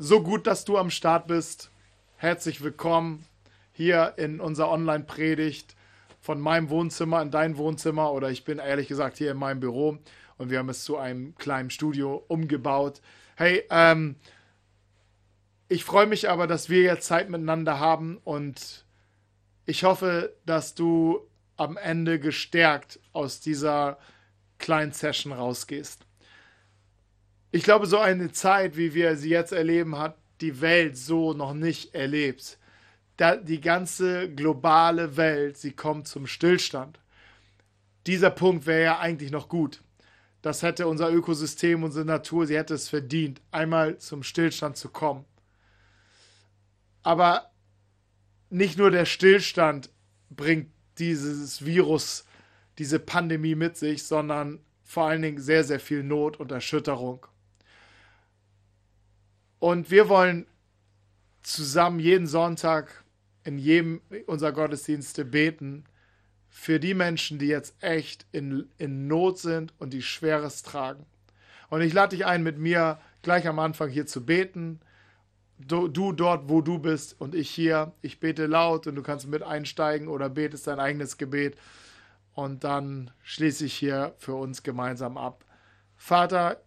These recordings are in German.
So gut, dass du am Start bist. Herzlich willkommen hier in unserer Online-Predigt von meinem Wohnzimmer in dein Wohnzimmer oder ich bin ehrlich gesagt hier in meinem Büro und wir haben es zu einem kleinen Studio umgebaut. Hey, ähm, ich freue mich aber, dass wir jetzt Zeit miteinander haben und ich hoffe, dass du am Ende gestärkt aus dieser kleinen Session rausgehst. Ich glaube, so eine Zeit, wie wir sie jetzt erleben, hat die Welt so noch nicht erlebt. Da, die ganze globale Welt, sie kommt zum Stillstand. Dieser Punkt wäre ja eigentlich noch gut. Das hätte unser Ökosystem, unsere Natur, sie hätte es verdient, einmal zum Stillstand zu kommen. Aber nicht nur der Stillstand bringt dieses Virus, diese Pandemie mit sich, sondern vor allen Dingen sehr, sehr viel Not und Erschütterung. Und wir wollen zusammen jeden Sonntag in jedem unserer Gottesdienste beten für die Menschen, die jetzt echt in, in Not sind und die Schweres tragen. Und ich lade dich ein, mit mir gleich am Anfang hier zu beten. Du, du, dort, wo du bist und ich hier. Ich bete laut und du kannst mit einsteigen oder betest dein eigenes Gebet. Und dann schließe ich hier für uns gemeinsam ab. Vater,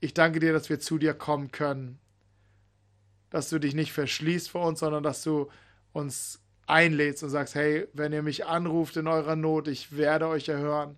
ich danke dir, dass wir zu dir kommen können. Dass du dich nicht verschließt vor uns, sondern dass du uns einlädst und sagst, hey, wenn ihr mich anruft in eurer Not, ich werde euch erhören.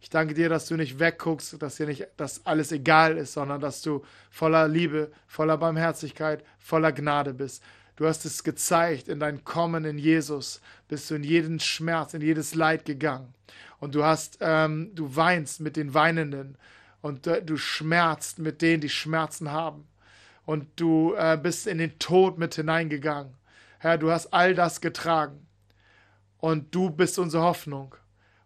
Ich danke dir, dass du nicht wegguckst, dass dir nicht dass alles egal ist, sondern dass du voller Liebe, voller Barmherzigkeit, voller Gnade bist. Du hast es gezeigt in dein Kommen in Jesus, bist du in jeden Schmerz, in jedes Leid gegangen. Und du hast, ähm, du weinst mit den Weinenden und äh, du schmerzt mit denen, die Schmerzen haben. Und du äh, bist in den Tod mit hineingegangen. Herr, du hast all das getragen. Und du bist unsere Hoffnung.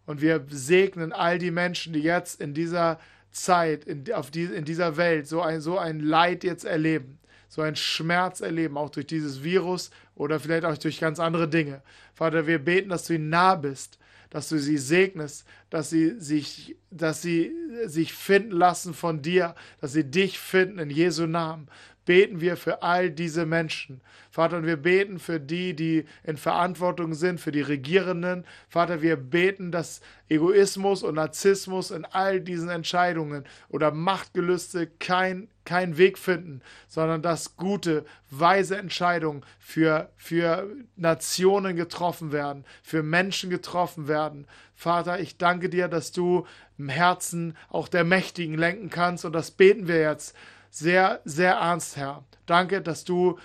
Und wir segnen all die Menschen, die jetzt in dieser Zeit, in, auf die, in dieser Welt so ein, so ein Leid jetzt erleben, so ein Schmerz erleben, auch durch dieses Virus oder vielleicht auch durch ganz andere Dinge. Vater, wir beten, dass du ihnen nah bist, dass du sie segnest, dass sie sich, dass sie sich finden lassen von dir, dass sie dich finden in Jesu Namen. Beten wir für all diese Menschen. Vater, und wir beten für die, die in Verantwortung sind, für die Regierenden. Vater, wir beten, dass Egoismus und Narzissmus in all diesen Entscheidungen oder Machtgelüste kein keinen Weg finden, sondern dass gute, weise Entscheidungen für, für Nationen getroffen werden, für Menschen getroffen werden. Vater, ich danke dir, dass du im Herzen auch der Mächtigen lenken kannst und das beten wir jetzt sehr, sehr ernst, Herr. Danke, dass du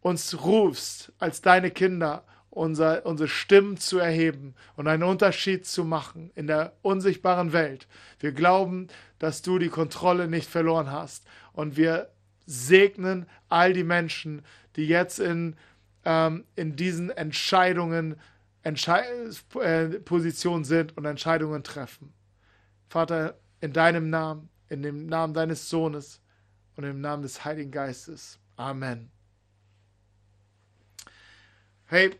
uns rufst als deine Kinder unser, unsere Stimmen zu erheben und einen Unterschied zu machen in der unsichtbaren Welt. Wir glauben, dass du die Kontrolle nicht verloren hast. Und wir segnen all die Menschen, die jetzt in, ähm, in diesen Entscheidungen, Entschei äh, Positionen sind und Entscheidungen treffen. Vater, in deinem Namen, in dem Namen deines Sohnes und im Namen des Heiligen Geistes. Amen. Hey,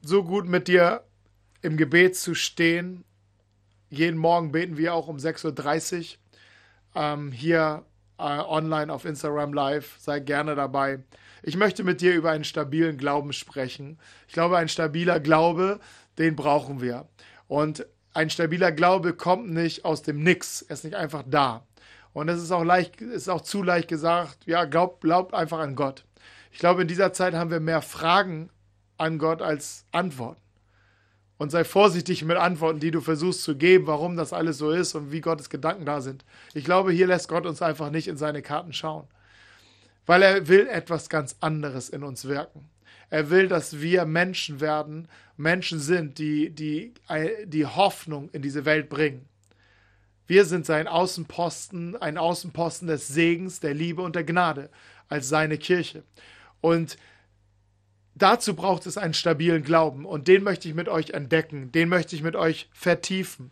so gut mit dir im Gebet zu stehen. Jeden Morgen beten wir auch um 6.30 Uhr ähm, hier äh, online auf Instagram Live. Sei gerne dabei. Ich möchte mit dir über einen stabilen Glauben sprechen. Ich glaube, ein stabiler Glaube, den brauchen wir. Und ein stabiler Glaube kommt nicht aus dem Nix. Er ist nicht einfach da. Und es ist auch leicht, ist auch zu leicht gesagt, ja, glaubt glaub einfach an Gott. Ich glaube, in dieser Zeit haben wir mehr Fragen an Gott als Antworten. Und sei vorsichtig mit Antworten, die du versuchst zu geben, warum das alles so ist und wie Gottes Gedanken da sind. Ich glaube, hier lässt Gott uns einfach nicht in seine Karten schauen. Weil er will etwas ganz anderes in uns wirken. Er will, dass wir Menschen werden, Menschen sind, die, die, die Hoffnung in diese Welt bringen. Wir sind sein Außenposten, ein Außenposten des Segens, der Liebe und der Gnade als seine Kirche. Und dazu braucht es einen stabilen Glauben und den möchte ich mit euch entdecken, den möchte ich mit euch vertiefen.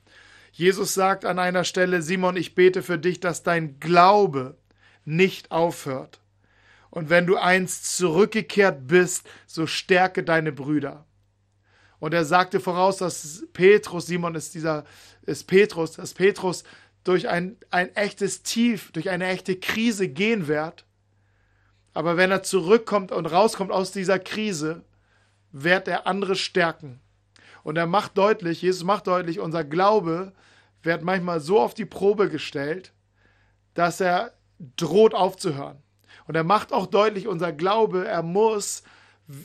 Jesus sagt an einer Stelle, Simon, ich bete für dich, dass dein Glaube nicht aufhört. Und wenn du einst zurückgekehrt bist, so stärke deine Brüder. Und er sagte voraus, dass Petrus, Simon ist dieser, ist Petrus, dass Petrus durch ein, ein echtes Tief, durch eine echte Krise gehen wird Aber wenn er zurückkommt und rauskommt aus dieser Krise, wird er andere stärken. Und er macht deutlich, Jesus macht deutlich, unser Glaube wird manchmal so auf die Probe gestellt, dass er droht aufzuhören. Und er macht auch deutlich, unser Glaube, er muss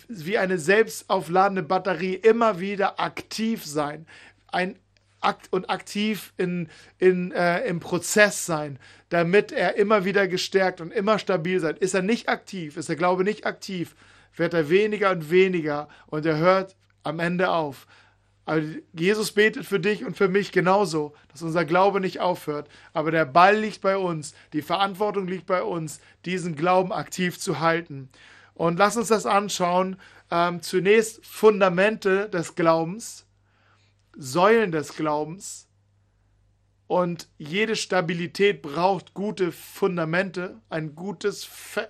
wie eine selbstaufladende Batterie immer wieder aktiv sein. Ein akt und aktiv in, in, äh, im Prozess sein, damit er immer wieder gestärkt und immer stabil sein. Ist er nicht aktiv, ist der Glaube nicht aktiv, wird er weniger und weniger und er hört am Ende auf. Also Jesus betet für dich und für mich genauso, dass unser Glaube nicht aufhört. Aber der Ball liegt bei uns, die Verantwortung liegt bei uns, diesen Glauben aktiv zu halten. Und lass uns das anschauen. Ähm, zunächst Fundamente des Glaubens, Säulen des Glaubens. Und jede Stabilität braucht gute Fundamente, einen gutes, fe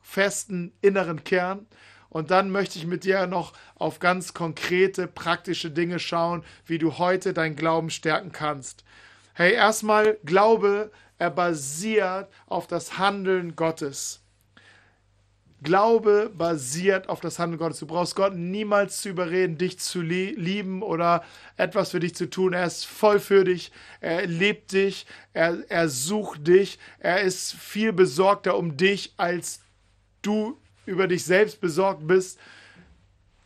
festen inneren Kern. Und dann möchte ich mit dir noch auf ganz konkrete, praktische Dinge schauen, wie du heute deinen Glauben stärken kannst. Hey, erstmal Glaube, er basiert auf das Handeln Gottes. Glaube basiert auf das Handeln Gottes. Du brauchst Gott niemals zu überreden, dich zu lieben oder etwas für dich zu tun. Er ist voll für dich. Er liebt dich. Er, er sucht dich. Er ist viel besorgter um dich, als du über dich selbst besorgt bist.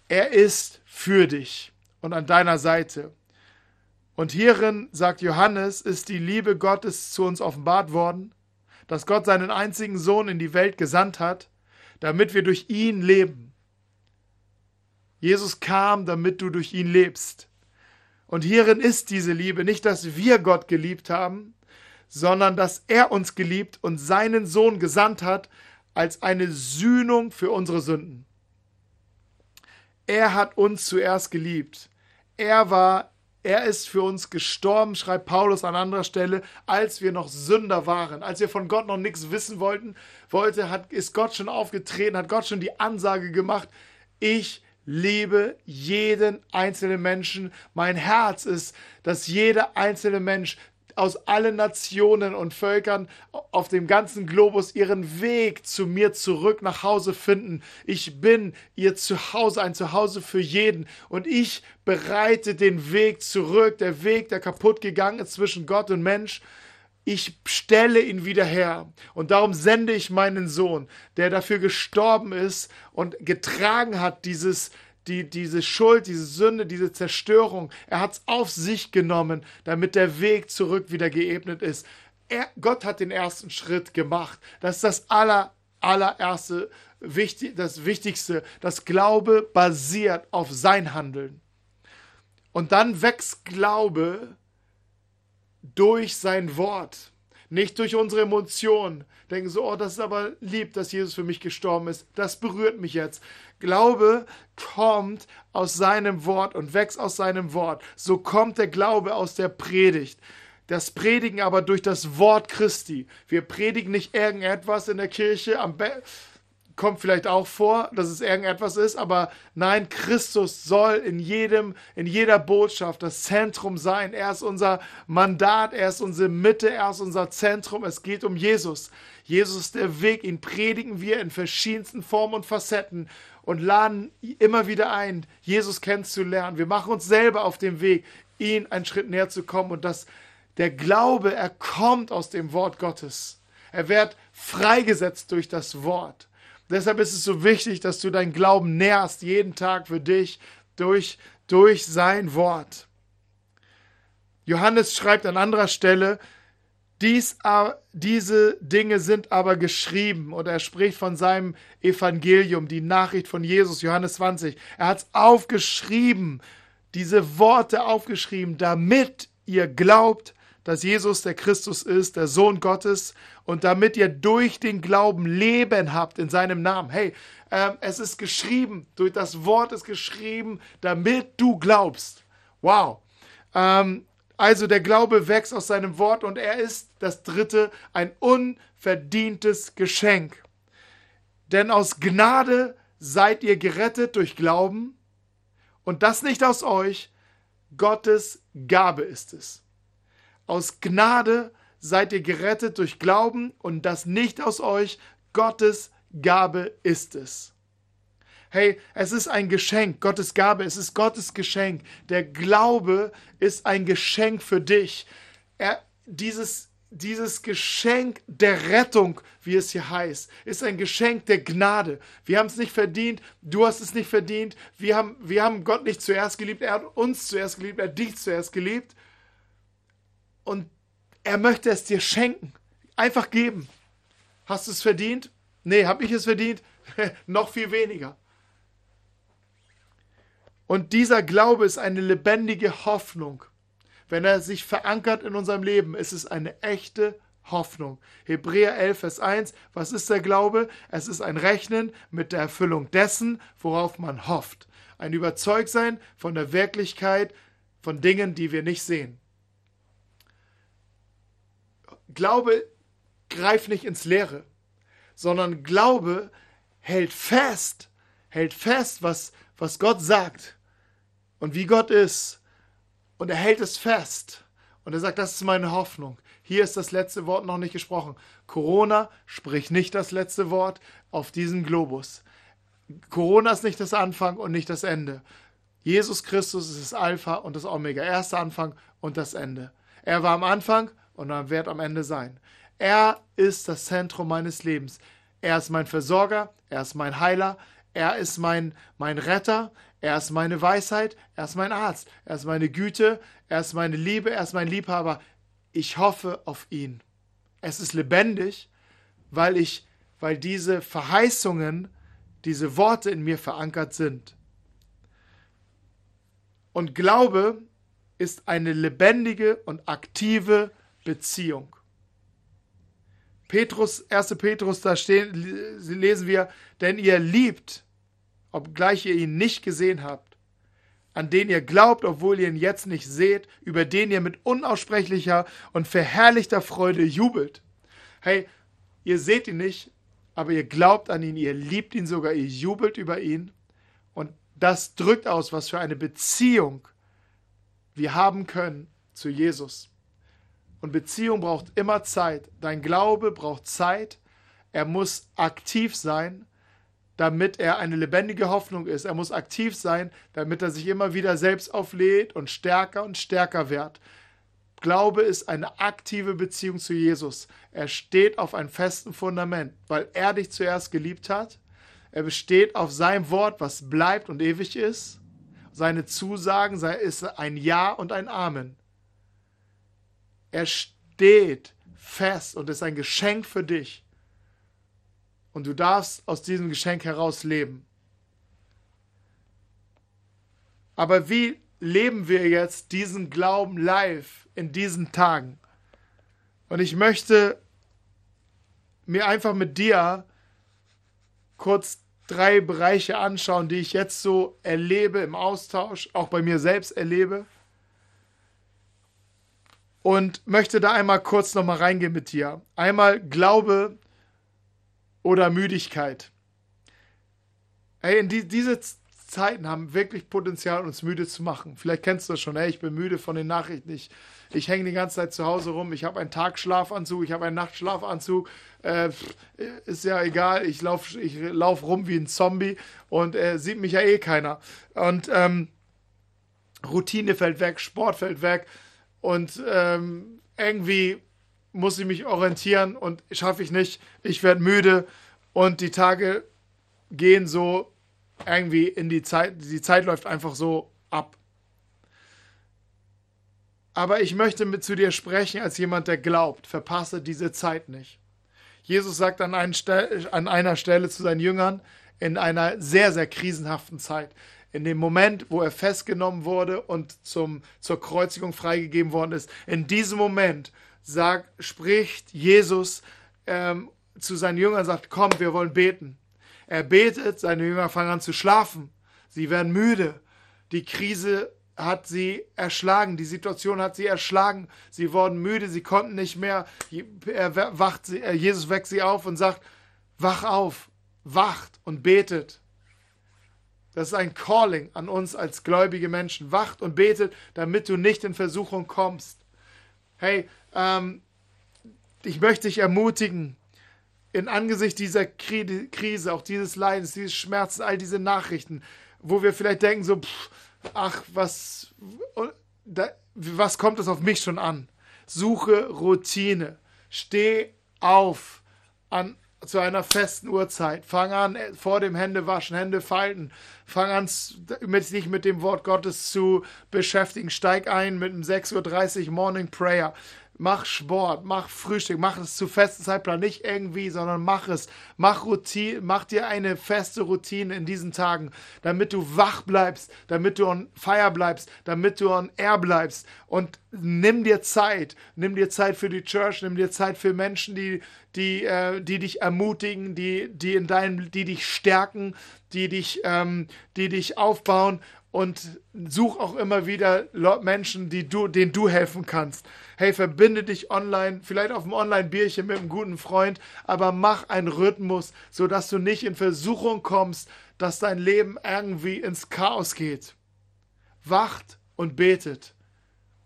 Er ist für dich und an deiner Seite. Und hierin, sagt Johannes, ist die Liebe Gottes zu uns offenbart worden, dass Gott seinen einzigen Sohn in die Welt gesandt hat, damit wir durch ihn leben. Jesus kam, damit du durch ihn lebst. Und hierin ist diese Liebe nicht, dass wir Gott geliebt haben, sondern dass er uns geliebt und seinen Sohn gesandt hat, als eine Sühnung für unsere Sünden. Er hat uns zuerst geliebt. Er war, er ist für uns gestorben, schreibt Paulus an anderer Stelle, als wir noch Sünder waren, als wir von Gott noch nichts wissen wollten, wollte, hat, ist Gott schon aufgetreten, hat Gott schon die Ansage gemacht, ich liebe jeden einzelnen Menschen. Mein Herz ist, dass jeder einzelne Mensch aus allen Nationen und Völkern auf dem ganzen Globus ihren Weg zu mir zurück nach Hause finden. Ich bin ihr Zuhause, ein Zuhause für jeden. Und ich bereite den Weg zurück, der Weg, der kaputt gegangen ist zwischen Gott und Mensch. Ich stelle ihn wieder her. Und darum sende ich meinen Sohn, der dafür gestorben ist und getragen hat, dieses, die, diese Schuld, diese Sünde, diese Zerstörung, er hat es auf sich genommen, damit der Weg zurück wieder geebnet ist. Er, Gott hat den ersten Schritt gemacht. Das ist das aller, allererste, wichtig, das Wichtigste. Das Glaube basiert auf sein Handeln. Und dann wächst Glaube durch sein Wort, nicht durch unsere Emotionen. Denken so, oh, das ist aber lieb, dass Jesus für mich gestorben ist. Das berührt mich jetzt. Glaube kommt aus seinem Wort und wächst aus seinem Wort. So kommt der Glaube aus der Predigt. Das Predigen aber durch das Wort Christi. Wir predigen nicht irgendetwas in der Kirche am Be kommt vielleicht auch vor, dass es irgendetwas ist, aber nein, Christus soll in jedem, in jeder Botschaft das Zentrum sein. Er ist unser Mandat, er ist unsere Mitte, er ist unser Zentrum. Es geht um Jesus. Jesus ist der Weg, ihn predigen wir in verschiedensten Formen und Facetten und laden immer wieder ein, Jesus kennenzulernen. Wir machen uns selber auf den Weg, ihn einen Schritt näher zu kommen und dass der Glaube, er kommt aus dem Wort Gottes. Er wird freigesetzt durch das Wort. Deshalb ist es so wichtig, dass du deinen Glauben nährst, jeden Tag für dich durch, durch sein Wort. Johannes schreibt an anderer Stelle, dies, diese Dinge sind aber geschrieben und er spricht von seinem Evangelium, die Nachricht von Jesus, Johannes 20. Er hat es aufgeschrieben, diese Worte aufgeschrieben, damit ihr glaubt, dass Jesus der Christus ist, der Sohn Gottes und damit ihr durch den Glauben Leben habt in seinem Namen. Hey, äh, es ist geschrieben, durch das Wort ist geschrieben, damit du glaubst. Wow. Ähm, also der Glaube wächst aus seinem Wort und er ist das dritte ein unverdientes Geschenk. Denn aus Gnade seid ihr gerettet durch Glauben und das nicht aus euch, Gottes Gabe ist es. Aus Gnade seid ihr gerettet durch Glauben und das nicht aus euch, Gottes Gabe ist es. Hey, es ist ein Geschenk, Gottes Gabe, es ist Gottes Geschenk. Der Glaube ist ein Geschenk für dich. Er, dieses, dieses Geschenk der Rettung, wie es hier heißt, ist ein Geschenk der Gnade. Wir haben es nicht verdient, du hast es nicht verdient, wir haben, wir haben Gott nicht zuerst geliebt, er hat uns zuerst geliebt, er hat dich zuerst geliebt. Und er möchte es dir schenken, einfach geben. Hast du es verdient? Nee, habe ich es verdient? Noch viel weniger. Und dieser Glaube ist eine lebendige Hoffnung. Wenn er sich verankert in unserem Leben, ist es eine echte Hoffnung. Hebräer 11, Vers 1, was ist der Glaube? Es ist ein Rechnen mit der Erfüllung dessen, worauf man hofft. Ein Überzeugtsein von der Wirklichkeit von Dingen, die wir nicht sehen. Glaube greift nicht ins Leere, sondern Glaube hält fest, hält fest, was, was Gott sagt und wie Gott ist. Und er hält es fest. Und er sagt, das ist meine Hoffnung. Hier ist das letzte Wort noch nicht gesprochen. Corona spricht nicht das letzte Wort auf diesem Globus. Corona ist nicht das Anfang und nicht das Ende. Jesus Christus ist das Alpha und das Omega. Er ist der Anfang und das Ende. Er war am Anfang und er wird am Ende sein. Er ist das Zentrum meines Lebens. Er ist mein Versorger, er ist mein Heiler, er ist mein, mein Retter, er ist meine Weisheit, er ist mein Arzt, er ist meine Güte, er ist meine Liebe, er ist mein Liebhaber. Ich hoffe auf ihn. Es ist lebendig, weil ich, weil diese Verheißungen, diese Worte in mir verankert sind. Und Glaube ist eine lebendige und aktive Beziehung. Petrus, 1. Petrus, da stehen, lesen wir, denn ihr liebt, obgleich ihr ihn nicht gesehen habt, an den ihr glaubt, obwohl ihr ihn jetzt nicht seht, über den ihr mit unaussprechlicher und verherrlichter Freude jubelt. Hey, ihr seht ihn nicht, aber ihr glaubt an ihn, ihr liebt ihn sogar, ihr jubelt über ihn. Und das drückt aus, was für eine Beziehung wir haben können zu Jesus. Und Beziehung braucht immer Zeit. Dein Glaube braucht Zeit. Er muss aktiv sein damit er eine lebendige Hoffnung ist. Er muss aktiv sein, damit er sich immer wieder selbst auflädt und stärker und stärker wird. Glaube ist eine aktive Beziehung zu Jesus. Er steht auf einem festen Fundament, weil er dich zuerst geliebt hat. Er besteht auf seinem Wort, was bleibt und ewig ist. Seine Zusagen sei ist ein Ja und ein Amen. Er steht fest und ist ein Geschenk für dich und du darfst aus diesem Geschenk heraus leben. Aber wie leben wir jetzt diesen Glauben live in diesen Tagen? Und ich möchte mir einfach mit dir kurz drei Bereiche anschauen, die ich jetzt so erlebe im Austausch, auch bei mir selbst erlebe. Und möchte da einmal kurz nochmal reingehen mit dir. Einmal Glaube oder Müdigkeit. Ey, die, diese Zeiten haben wirklich Potenzial, uns müde zu machen. Vielleicht kennst du das schon. Ey, ich bin müde von den Nachrichten. Ich, ich hänge die ganze Zeit zu Hause rum. Ich habe einen Tagschlafanzug, ich habe einen Nachtschlafanzug. Äh, ist ja egal. Ich laufe ich lauf rum wie ein Zombie und äh, sieht mich ja eh keiner. Und ähm, Routine fällt weg, Sport fällt weg und ähm, irgendwie muss ich mich orientieren und schaffe ich nicht. Ich werde müde und die Tage gehen so irgendwie in die Zeit. Die Zeit läuft einfach so ab. Aber ich möchte mit zu dir sprechen als jemand, der glaubt. Verpasse diese Zeit nicht. Jesus sagt an, an einer Stelle zu seinen Jüngern in einer sehr, sehr krisenhaften Zeit, in dem Moment, wo er festgenommen wurde und zum, zur Kreuzigung freigegeben worden ist, in diesem Moment sagt, spricht Jesus ähm, zu seinen Jüngern, sagt, komm, wir wollen beten. Er betet, seine Jünger fangen an zu schlafen. Sie werden müde. Die Krise hat sie erschlagen, die Situation hat sie erschlagen. Sie wurden müde, sie konnten nicht mehr. Er wacht sie, äh, Jesus weckt sie auf und sagt, wach auf, wacht und betet. Das ist ein Calling an uns als gläubige Menschen. Wacht und betet, damit du nicht in Versuchung kommst. Hey, ähm, ich möchte dich ermutigen, in Angesicht dieser Krise, auch dieses Leidens, dieses Schmerzen, all diese Nachrichten, wo wir vielleicht denken so, pff, ach, was, da, was kommt es auf mich schon an? Suche Routine. Steh auf an, zu einer festen Uhrzeit. Fang an, äh, vor dem Händewaschen, Hände falten. Fang an, mit, sich mit dem Wort Gottes zu beschäftigen. Steig ein mit einem 6.30 Uhr Morning Prayer mach Sport, mach Frühstück, mach es zu festen Zeitplan, nicht irgendwie, sondern mach es. Mach Routine, mach dir eine feste Routine in diesen Tagen, damit du wach bleibst, damit du on fire bleibst, damit du on air bleibst. Und nimm dir Zeit, nimm dir Zeit für die Church, nimm dir Zeit für Menschen, die die, äh, die dich ermutigen, die, die in deinem, die dich stärken, die dich, ähm, die dich aufbauen und such auch immer wieder Menschen, die du, denen du helfen kannst. Hey, verbinde dich online, vielleicht auf einem Online-Bierchen mit einem guten Freund, aber mach einen Rhythmus, sodass du nicht in Versuchung kommst, dass dein Leben irgendwie ins Chaos geht. Wacht und betet.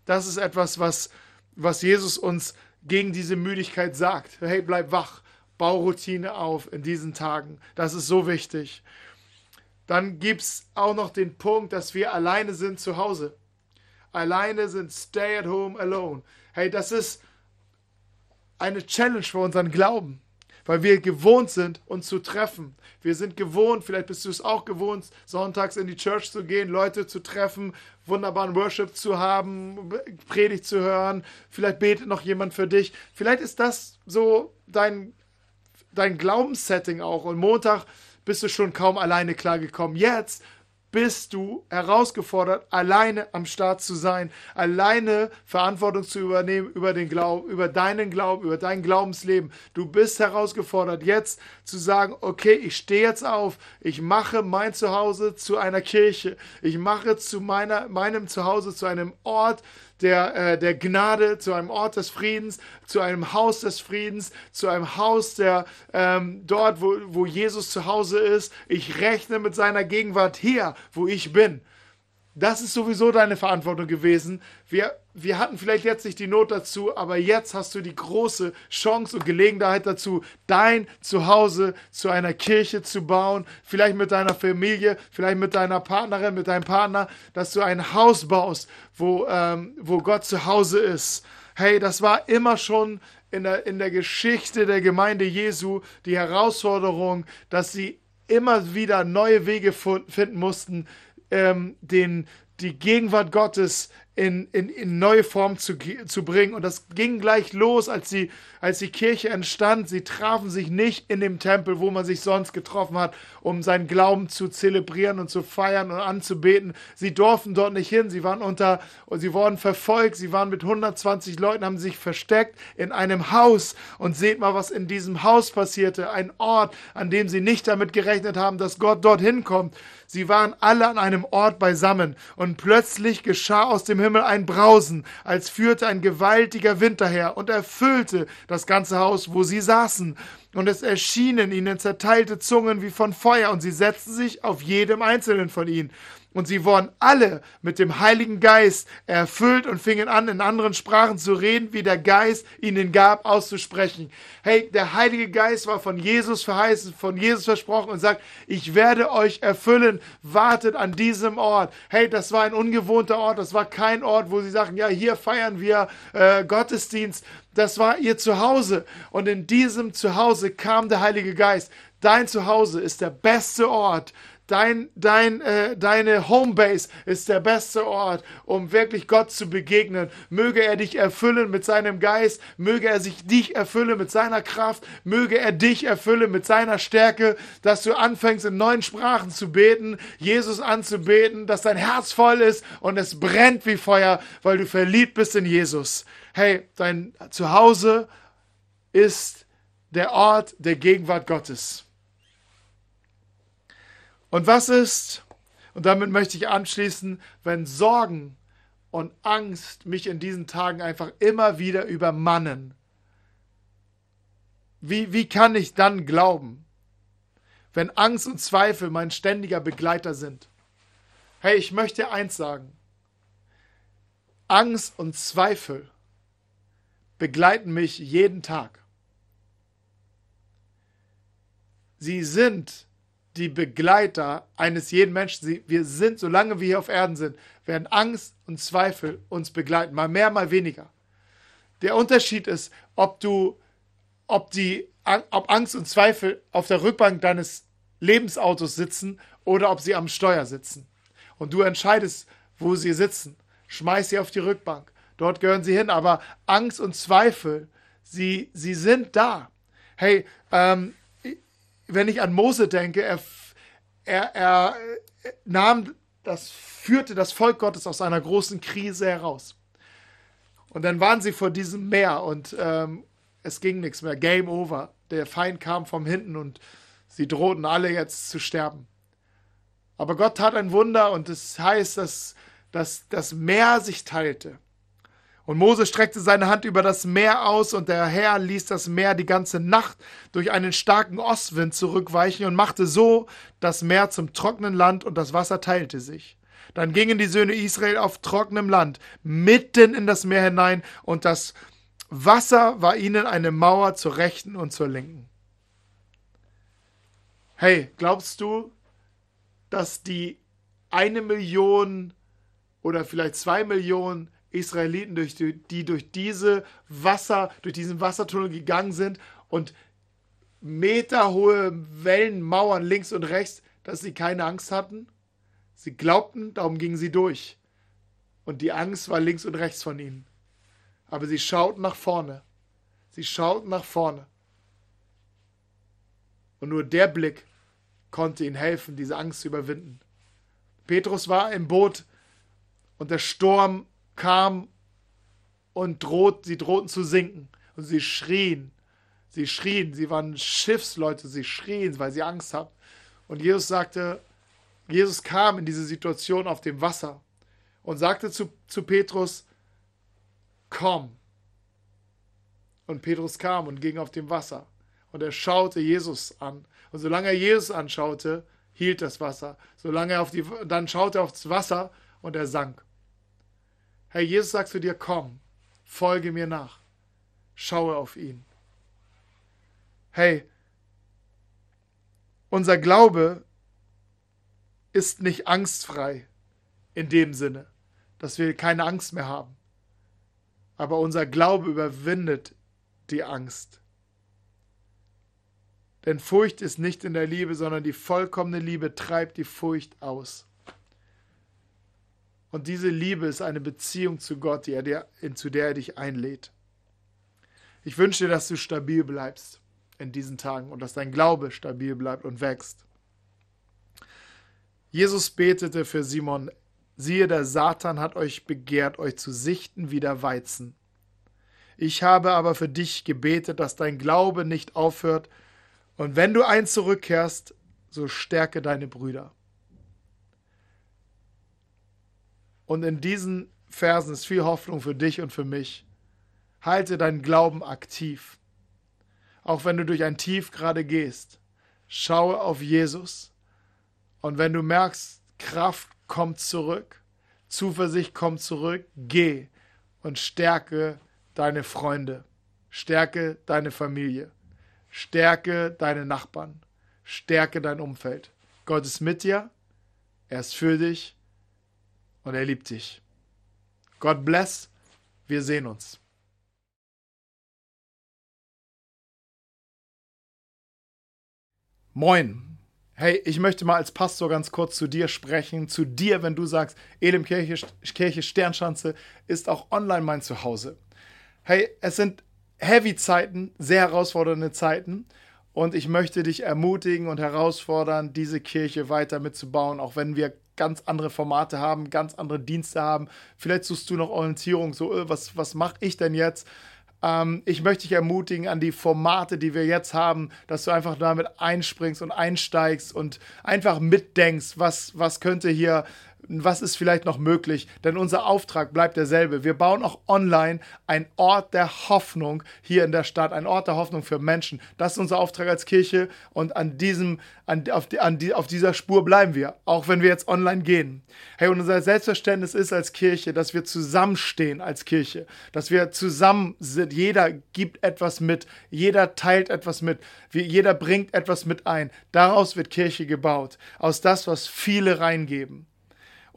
Das ist etwas, was, was Jesus uns gegen diese Müdigkeit sagt. Hey, bleib wach, bau Routine auf in diesen Tagen. Das ist so wichtig. Dann gibt es auch noch den Punkt, dass wir alleine sind zu Hause. Alleine sind stay at home alone. Hey, das ist eine Challenge für unseren Glauben, weil wir gewohnt sind, uns zu treffen. Wir sind gewohnt, vielleicht bist du es auch gewohnt, sonntags in die Church zu gehen, Leute zu treffen, wunderbaren Worship zu haben, Predigt zu hören. Vielleicht betet noch jemand für dich. Vielleicht ist das so dein, dein Glaubenssetting auch. Und Montag bist du schon kaum alleine klargekommen. Jetzt bist du herausgefordert, alleine am Start zu sein, alleine Verantwortung zu übernehmen über den Glauben, über deinen Glauben, über dein Glaubensleben. Du bist herausgefordert, jetzt zu sagen, okay, ich stehe jetzt auf, ich mache mein Zuhause zu einer Kirche, ich mache zu meiner, meinem Zuhause zu einem Ort, der, äh, der Gnade, zu einem Ort des Friedens, zu einem Haus des Friedens, zu einem Haus, der ähm, dort, wo, wo Jesus zu Hause ist. Ich rechne mit seiner Gegenwart hier, wo ich bin. Das ist sowieso deine Verantwortung gewesen. Wir, wir hatten vielleicht jetzt nicht die Not dazu, aber jetzt hast du die große Chance und Gelegenheit dazu, dein Zuhause zu einer Kirche zu bauen. Vielleicht mit deiner Familie, vielleicht mit deiner Partnerin, mit deinem Partner, dass du ein Haus baust, wo, ähm, wo Gott zu Hause ist. Hey, das war immer schon in der, in der Geschichte der Gemeinde Jesu die Herausforderung, dass sie immer wieder neue Wege finden mussten, ähm, den, die Gegenwart Gottes in, in, in neue Form zu, zu bringen. Und das ging gleich los, als die, als die Kirche entstand. Sie trafen sich nicht in dem Tempel, wo man sich sonst getroffen hat, um seinen Glauben zu zelebrieren und zu feiern und anzubeten. Sie durften dort nicht hin. Sie waren unter, sie wurden verfolgt. Sie waren mit 120 Leuten, haben sich versteckt in einem Haus. Und seht mal, was in diesem Haus passierte. Ein Ort, an dem sie nicht damit gerechnet haben, dass Gott dorthin kommt. Sie waren alle an einem Ort beisammen. Und plötzlich geschah aus dem Himmel ein Brausen, als führte ein gewaltiger Wind daher und erfüllte das ganze Haus, wo sie saßen. Und es erschienen ihnen zerteilte Zungen wie von Feuer, und sie setzten sich auf jedem einzelnen von ihnen. Und sie wurden alle mit dem Heiligen Geist erfüllt und fingen an, in anderen Sprachen zu reden, wie der Geist ihnen gab, auszusprechen. Hey, der Heilige Geist war von Jesus verheißen, von Jesus versprochen und sagt, ich werde euch erfüllen, wartet an diesem Ort. Hey, das war ein ungewohnter Ort, das war kein Ort, wo sie sagen, ja, hier feiern wir äh, Gottesdienst. Das war ihr Zuhause. Und in diesem Zuhause kam der Heilige Geist. Dein Zuhause ist der beste Ort, Dein, dein, äh, deine Homebase ist der beste Ort, um wirklich Gott zu begegnen. Möge er dich erfüllen mit seinem Geist, möge er sich dich erfüllen mit seiner Kraft, möge er dich erfüllen mit seiner Stärke, dass du anfängst in neuen Sprachen zu beten, Jesus anzubeten, dass dein Herz voll ist und es brennt wie Feuer, weil du verliebt bist in Jesus. Hey, dein Zuhause ist der Ort der Gegenwart Gottes. Und was ist, und damit möchte ich anschließen, wenn Sorgen und Angst mich in diesen Tagen einfach immer wieder übermannen? Wie, wie kann ich dann glauben, wenn Angst und Zweifel mein ständiger Begleiter sind? Hey, ich möchte eins sagen. Angst und Zweifel begleiten mich jeden Tag. sie sind die Begleiter eines jeden Menschen. Wir sind, solange wir hier auf Erden sind, werden Angst und Zweifel uns begleiten, mal mehr, mal weniger. Der Unterschied ist, ob du, ob die, ob Angst und Zweifel auf der Rückbank deines Lebensautos sitzen oder ob sie am Steuer sitzen. Und du entscheidest, wo sie sitzen. Schmeiß sie auf die Rückbank. Dort gehören sie hin. Aber Angst und Zweifel, sie, sie sind da. Hey, ähm, wenn ich an Mose denke, er, er, er nahm das, führte das Volk Gottes aus einer großen Krise heraus. Und dann waren sie vor diesem Meer und ähm, es ging nichts mehr. Game over. Der Feind kam von hinten und sie drohten alle jetzt zu sterben. Aber Gott tat ein Wunder und es das heißt, dass, dass das Meer sich teilte. Und Mose streckte seine Hand über das Meer aus, und der Herr ließ das Meer die ganze Nacht durch einen starken Ostwind zurückweichen und machte so das Meer zum trockenen Land, und das Wasser teilte sich. Dann gingen die Söhne Israel auf trockenem Land mitten in das Meer hinein, und das Wasser war ihnen eine Mauer zur rechten und zur linken. Hey, glaubst du, dass die eine Million oder vielleicht zwei Millionen Israeliten, durch die, die durch diese Wasser, durch diesen Wassertunnel gegangen sind und meterhohe Wellenmauern links und rechts, dass sie keine Angst hatten? Sie glaubten, darum gingen sie durch. Und die Angst war links und rechts von ihnen. Aber sie schauten nach vorne. Sie schauten nach vorne. Und nur der Blick konnte ihnen helfen, diese Angst zu überwinden. Petrus war im Boot und der Sturm kam und droht, sie drohten zu sinken. Und sie schrien. Sie schrien, sie waren Schiffsleute, sie schrien, weil sie Angst hatten. Und Jesus sagte, Jesus kam in diese Situation auf dem Wasser und sagte zu, zu Petrus, komm. Und Petrus kam und ging auf dem Wasser. Und er schaute Jesus an. Und solange er Jesus anschaute, hielt das Wasser. Solange er auf die, dann schaute er aufs Wasser und er sank. Herr Jesus sagt zu dir, komm, folge mir nach, schaue auf ihn. Hey, unser Glaube ist nicht angstfrei in dem Sinne, dass wir keine Angst mehr haben. Aber unser Glaube überwindet die Angst. Denn Furcht ist nicht in der Liebe, sondern die vollkommene Liebe treibt die Furcht aus. Und diese Liebe ist eine Beziehung zu Gott, die dir, zu der er dich einlädt. Ich wünsche dir, dass du stabil bleibst in diesen Tagen und dass dein Glaube stabil bleibt und wächst. Jesus betete für Simon, siehe, der Satan hat euch begehrt, euch zu sichten wie der Weizen. Ich habe aber für dich gebetet, dass dein Glaube nicht aufhört, und wenn du eins zurückkehrst, so stärke deine Brüder. Und in diesen Versen ist viel Hoffnung für dich und für mich. Halte deinen Glauben aktiv. Auch wenn du durch ein Tief gerade gehst, schaue auf Jesus. Und wenn du merkst, Kraft kommt zurück, Zuversicht kommt zurück, geh und stärke deine Freunde, stärke deine Familie, stärke deine Nachbarn, stärke dein Umfeld. Gott ist mit dir, er ist für dich und er liebt dich. God bless. Wir sehen uns. Moin. Hey, ich möchte mal als Pastor ganz kurz zu dir sprechen. Zu dir, wenn du sagst, Elim Kirche, Kirche Sternschanze ist auch online mein Zuhause. Hey, es sind heavy Zeiten, sehr herausfordernde Zeiten. Und ich möchte dich ermutigen und herausfordern, diese Kirche weiter mitzubauen, auch wenn wir ganz andere Formate haben, ganz andere Dienste haben. Vielleicht suchst du noch Orientierung, so, äh, was, was mache ich denn jetzt? Ähm, ich möchte dich ermutigen an die Formate, die wir jetzt haben, dass du einfach damit einspringst und einsteigst und einfach mitdenkst, was, was könnte hier was ist vielleicht noch möglich, denn unser Auftrag bleibt derselbe. Wir bauen auch online einen Ort der Hoffnung hier in der Stadt, ein Ort der Hoffnung für Menschen. Das ist unser Auftrag als Kirche und an diesem, an, auf, die, an die, auf dieser Spur bleiben wir, auch wenn wir jetzt online gehen. Hey, und unser Selbstverständnis ist als Kirche, dass wir zusammenstehen als Kirche, dass wir zusammen sind. Jeder gibt etwas mit, jeder teilt etwas mit, jeder bringt etwas mit ein. Daraus wird Kirche gebaut, aus das, was viele reingeben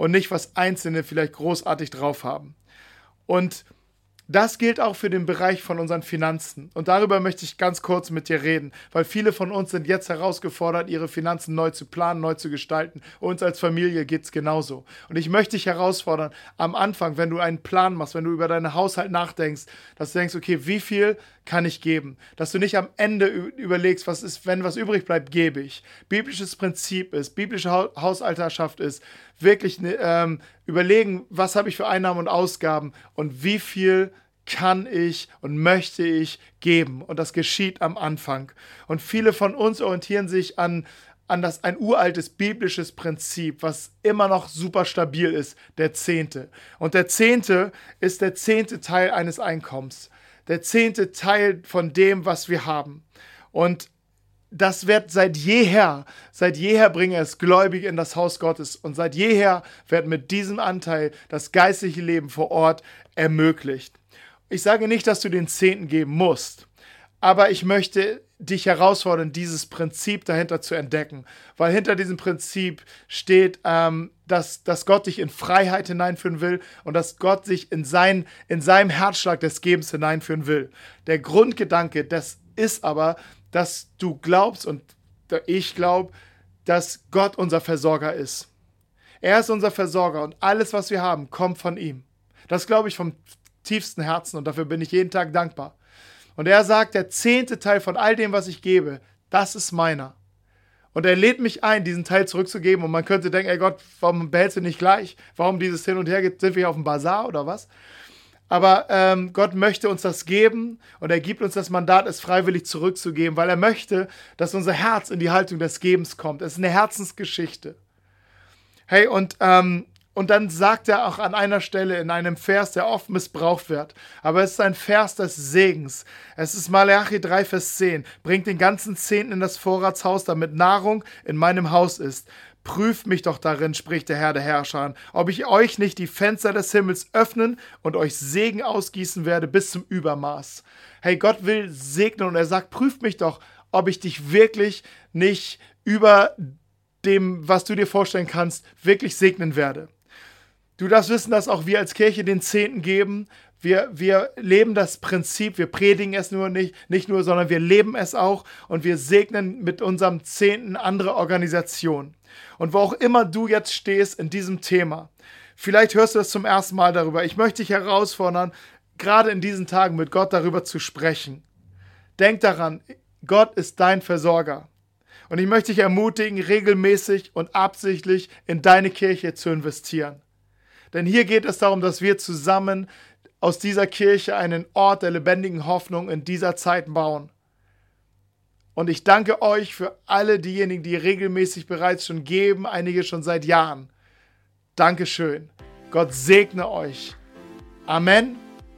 und nicht, was Einzelne vielleicht großartig drauf haben. Und das gilt auch für den Bereich von unseren Finanzen. Und darüber möchte ich ganz kurz mit dir reden, weil viele von uns sind jetzt herausgefordert, ihre Finanzen neu zu planen, neu zu gestalten. Uns als Familie geht es genauso. Und ich möchte dich herausfordern, am Anfang, wenn du einen Plan machst, wenn du über deinen Haushalt nachdenkst, dass du denkst, okay, wie viel kann ich geben? Dass du nicht am Ende überlegst, was ist, wenn was übrig bleibt, gebe ich. Biblisches Prinzip ist, biblische Hausalterschaft ist, wirklich ne, ähm, überlegen, was habe ich für Einnahmen und Ausgaben und wie viel kann ich und möchte ich geben. Und das geschieht am Anfang. Und viele von uns orientieren sich an, an das ein uraltes biblisches Prinzip, was immer noch super stabil ist, der Zehnte. Und der Zehnte ist der zehnte Teil eines Einkommens. Der zehnte Teil von dem, was wir haben. Und das wird seit jeher, seit jeher bringe es Gläubige in das Haus Gottes und seit jeher wird mit diesem Anteil das geistliche Leben vor Ort ermöglicht. Ich sage nicht, dass du den Zehnten geben musst, aber ich möchte dich herausfordern, dieses Prinzip dahinter zu entdecken, weil hinter diesem Prinzip steht, ähm, dass, dass Gott dich in Freiheit hineinführen will und dass Gott sich in, sein, in seinem Herzschlag des Gebens hineinführen will. Der Grundgedanke, das ist aber, dass du glaubst und ich glaube, dass Gott unser Versorger ist. Er ist unser Versorger und alles, was wir haben, kommt von ihm. Das glaube ich vom tiefsten Herzen und dafür bin ich jeden Tag dankbar. Und er sagt, der zehnte Teil von all dem, was ich gebe, das ist meiner. Und er lädt mich ein, diesen Teil zurückzugeben. Und man könnte denken, ey Gott, warum behältst du nicht gleich? Warum dieses Hin und Her geht? Sind wir hier auf dem Bazar oder was? Aber ähm, Gott möchte uns das geben und er gibt uns das Mandat, es freiwillig zurückzugeben, weil er möchte, dass unser Herz in die Haltung des Gebens kommt. Es ist eine Herzensgeschichte. Hey, und, ähm, und dann sagt er auch an einer Stelle in einem Vers, der oft missbraucht wird, aber es ist ein Vers des Segens. Es ist Malachi 3, Vers 10. Bringt den ganzen Zehnten in das Vorratshaus, damit Nahrung in meinem Haus ist. Prüft mich doch darin, spricht der Herr der Herrscher, ob ich euch nicht die Fenster des Himmels öffnen und euch Segen ausgießen werde bis zum Übermaß. Hey, Gott will segnen und er sagt, prüft mich doch, ob ich dich wirklich nicht über dem, was du dir vorstellen kannst, wirklich segnen werde. Du darfst wissen, dass auch wir als Kirche den Zehnten geben. Wir, wir leben das Prinzip, wir predigen es nur nicht, nicht nur, sondern wir leben es auch und wir segnen mit unserem Zehnten andere Organisationen. Und wo auch immer du jetzt stehst in diesem Thema, vielleicht hörst du das zum ersten Mal darüber. Ich möchte dich herausfordern, gerade in diesen Tagen mit Gott darüber zu sprechen. Denk daran, Gott ist dein Versorger. Und ich möchte dich ermutigen, regelmäßig und absichtlich in deine Kirche zu investieren. Denn hier geht es darum, dass wir zusammen aus dieser Kirche einen Ort der lebendigen Hoffnung in dieser Zeit bauen. Und ich danke euch für alle diejenigen, die regelmäßig bereits schon geben, einige schon seit Jahren. Dankeschön. Gott segne euch. Amen.